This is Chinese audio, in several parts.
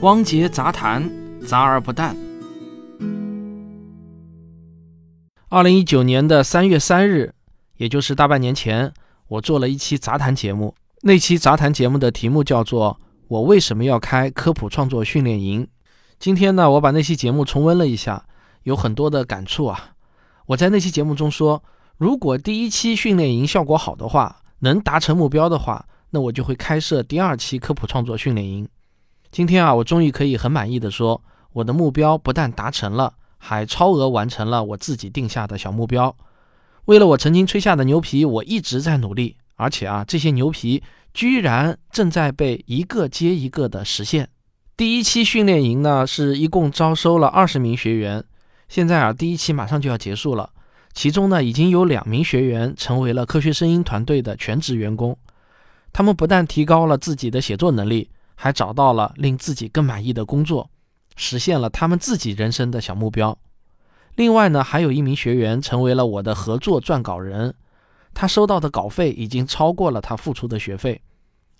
汪杰杂谈，杂而不淡。二零一九年的三月三日，也就是大半年前，我做了一期杂谈节目。那期杂谈节目的题目叫做“我为什么要开科普创作训练营”。今天呢，我把那期节目重温了一下，有很多的感触啊。我在那期节目中说，如果第一期训练营效果好的话，能达成目标的话，那我就会开设第二期科普创作训练营。今天啊，我终于可以很满意的说，我的目标不但达成了，还超额完成了我自己定下的小目标。为了我曾经吹下的牛皮，我一直在努力，而且啊，这些牛皮居然正在被一个接一个的实现。第一期训练营呢，是一共招收了二十名学员，现在啊，第一期马上就要结束了，其中呢，已经有两名学员成为了科学声音团队的全职员工，他们不但提高了自己的写作能力。还找到了令自己更满意的工作，实现了他们自己人生的小目标。另外呢，还有一名学员成为了我的合作撰稿人，他收到的稿费已经超过了他付出的学费，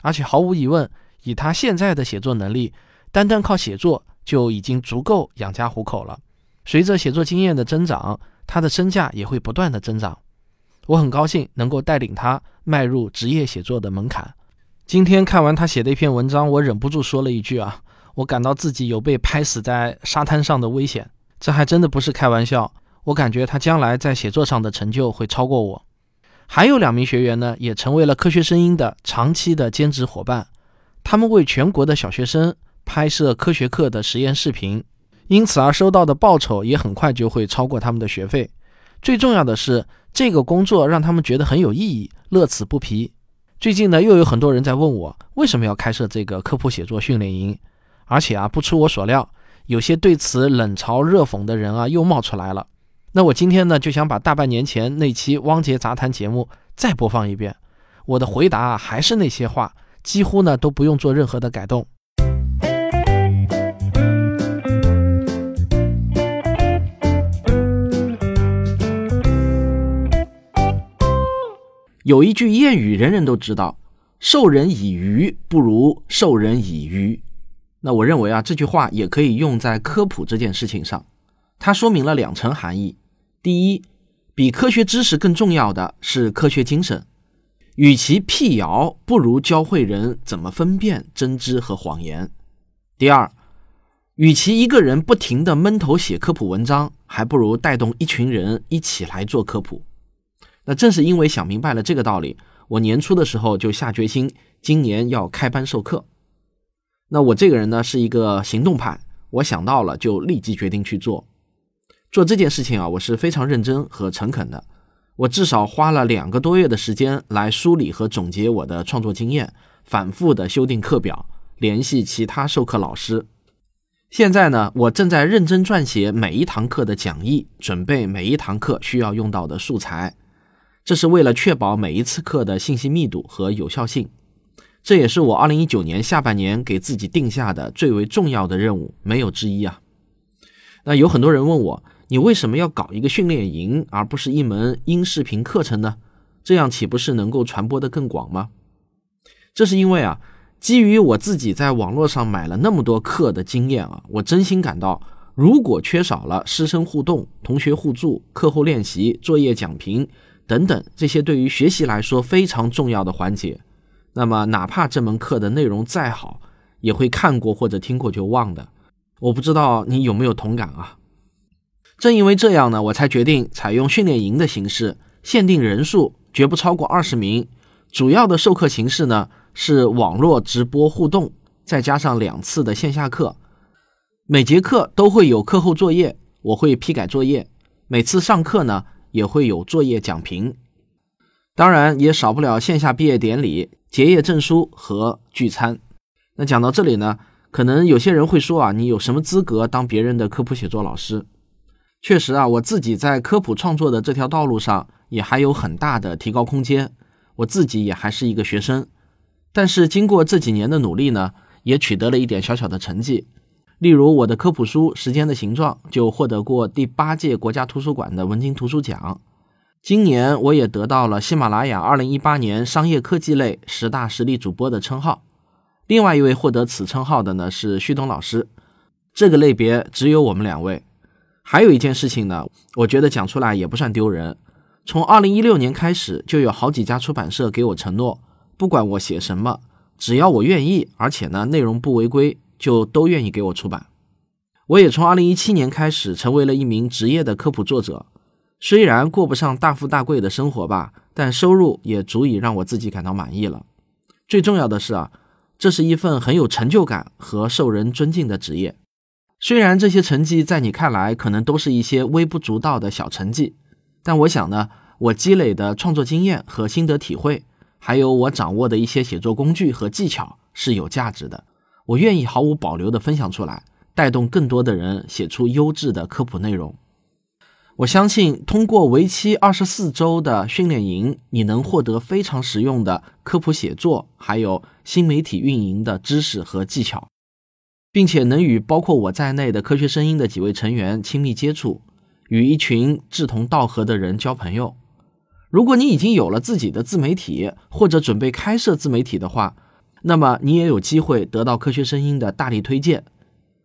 而且毫无疑问，以他现在的写作能力，单单靠写作就已经足够养家糊口了。随着写作经验的增长，他的身价也会不断的增长。我很高兴能够带领他迈入职业写作的门槛。今天看完他写的一篇文章，我忍不住说了一句啊，我感到自己有被拍死在沙滩上的危险。这还真的不是开玩笑。我感觉他将来在写作上的成就会超过我。还有两名学员呢，也成为了科学声音的长期的兼职伙伴。他们为全国的小学生拍摄科学课的实验视频，因此而收到的报酬也很快就会超过他们的学费。最重要的是，这个工作让他们觉得很有意义，乐此不疲。最近呢，又有很多人在问我为什么要开设这个科普写作训练营，而且啊，不出我所料，有些对此冷嘲热讽的人啊又冒出来了。那我今天呢，就想把大半年前那期汪杰杂谈节目再播放一遍，我的回答啊还是那些话，几乎呢都不用做任何的改动。有一句谚语，人人都知道：“授人以鱼，不如授人以渔。”那我认为啊，这句话也可以用在科普这件事情上。它说明了两层含义：第一，比科学知识更重要的是科学精神，与其辟谣，不如教会人怎么分辨真知和谎言；第二，与其一个人不停地闷头写科普文章，还不如带动一群人一起来做科普。那正是因为想明白了这个道理，我年初的时候就下决心，今年要开班授课。那我这个人呢是一个行动派，我想到了就立即决定去做。做这件事情啊，我是非常认真和诚恳的。我至少花了两个多月的时间来梳理和总结我的创作经验，反复的修订课表，联系其他授课老师。现在呢，我正在认真撰写每一堂课的讲义，准备每一堂课需要用到的素材。这是为了确保每一次课的信息密度和有效性，这也是我二零一九年下半年给自己定下的最为重要的任务，没有之一啊。那有很多人问我，你为什么要搞一个训练营，而不是一门音视频课程呢？这样岂不是能够传播的更广吗？这是因为啊，基于我自己在网络上买了那么多课的经验啊，我真心感到，如果缺少了师生互动、同学互助、课后练习、作业讲评。等等，这些对于学习来说非常重要的环节，那么哪怕这门课的内容再好，也会看过或者听过就忘的。我不知道你有没有同感啊？正因为这样呢，我才决定采用训练营的形式，限定人数，绝不超过二十名。主要的授课形式呢是网络直播互动，再加上两次的线下课，每节课都会有课后作业，我会批改作业。每次上课呢。也会有作业讲评，当然也少不了线下毕业典礼、结业证书和聚餐。那讲到这里呢，可能有些人会说啊，你有什么资格当别人的科普写作老师？确实啊，我自己在科普创作的这条道路上也还有很大的提高空间。我自己也还是一个学生，但是经过这几年的努力呢，也取得了一点小小的成绩。例如，我的科普书《时间的形状》就获得过第八届国家图书馆的文津图书奖。今年，我也得到了喜马拉雅2018年商业科技类十大实力主播的称号。另外一位获得此称号的呢是旭东老师。这个类别只有我们两位。还有一件事情呢，我觉得讲出来也不算丢人。从二零一六年开始，就有好几家出版社给我承诺，不管我写什么，只要我愿意，而且呢内容不违规，就都愿意给我出版。我也从二零一七年开始成为了一名职业的科普作者。虽然过不上大富大贵的生活吧，但收入也足以让我自己感到满意了。最重要的是啊，这是一份很有成就感和受人尊敬的职业。虽然这些成绩在你看来可能都是一些微不足道的小成绩，但我想呢，我积累的创作经验和心得体会，还有我掌握的一些写作工具和技巧是有价值的。我愿意毫无保留地分享出来，带动更多的人写出优质的科普内容。我相信，通过为期二十四周的训练营，你能获得非常实用的科普写作，还有新媒体运营的知识和技巧，并且能与包括我在内的科学声音的几位成员亲密接触，与一群志同道合的人交朋友。如果你已经有了自己的自媒体，或者准备开设自媒体的话，那么你也有机会得到科学声音的大力推荐。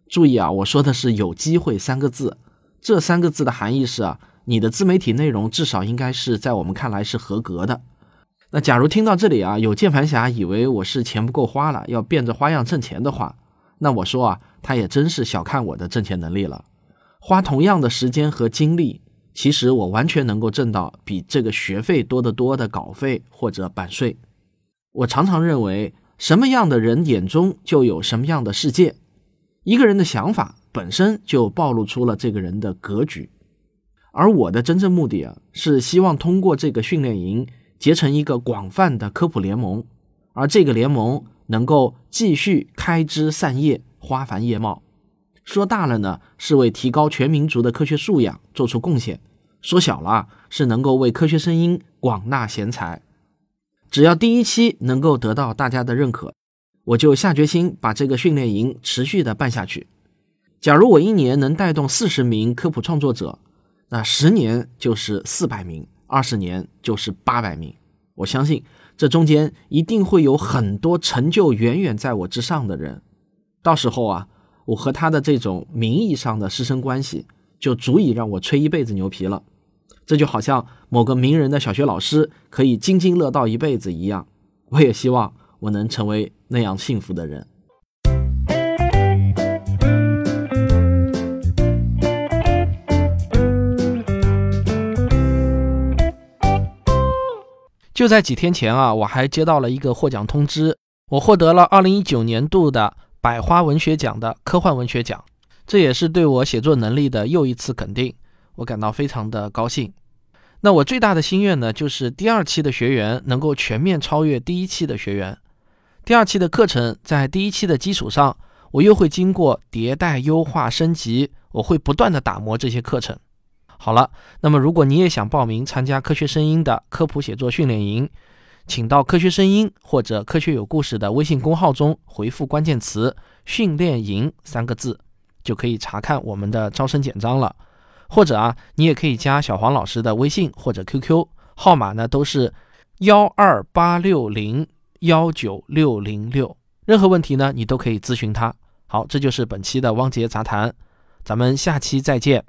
注意啊，我说的是“有机会”三个字。这三个字的含义是啊，你的自媒体内容至少应该是在我们看来是合格的。那假如听到这里啊，有键盘侠以为我是钱不够花了，要变着花样挣钱的话，那我说啊，他也真是小看我的挣钱能力了。花同样的时间和精力，其实我完全能够挣到比这个学费多得多的稿费或者版税。我常常认为，什么样的人眼中就有什么样的世界。一个人的想法。本身就暴露出了这个人的格局，而我的真正目的啊，是希望通过这个训练营结成一个广泛的科普联盟，而这个联盟能够继续开枝散叶、花繁叶茂。说大了呢，是为提高全民族的科学素养做出贡献；说小了，是能够为科学声音广纳贤才。只要第一期能够得到大家的认可，我就下决心把这个训练营持续的办下去。假如我一年能带动四十名科普创作者，那十年就是四百名，二十年就是八百名。我相信这中间一定会有很多成就远远在我之上的人。到时候啊，我和他的这种名义上的师生关系，就足以让我吹一辈子牛皮了。这就好像某个名人的小学老师可以津津乐道一辈子一样。我也希望我能成为那样幸福的人。就在几天前啊，我还接到了一个获奖通知，我获得了二零一九年度的百花文学奖的科幻文学奖，这也是对我写作能力的又一次肯定，我感到非常的高兴。那我最大的心愿呢，就是第二期的学员能够全面超越第一期的学员。第二期的课程在第一期的基础上，我又会经过迭代、优化、升级，我会不断的打磨这些课程。好了，那么如果你也想报名参加科学声音的科普写作训练营，请到科学声音或者科学有故事的微信公号中回复关键词“训练营”三个字，就可以查看我们的招生简章了。或者啊，你也可以加小黄老师的微信或者 QQ 号码呢，都是幺二八六零幺九六零六。任何问题呢，你都可以咨询他。好，这就是本期的汪杰杂谈，咱们下期再见。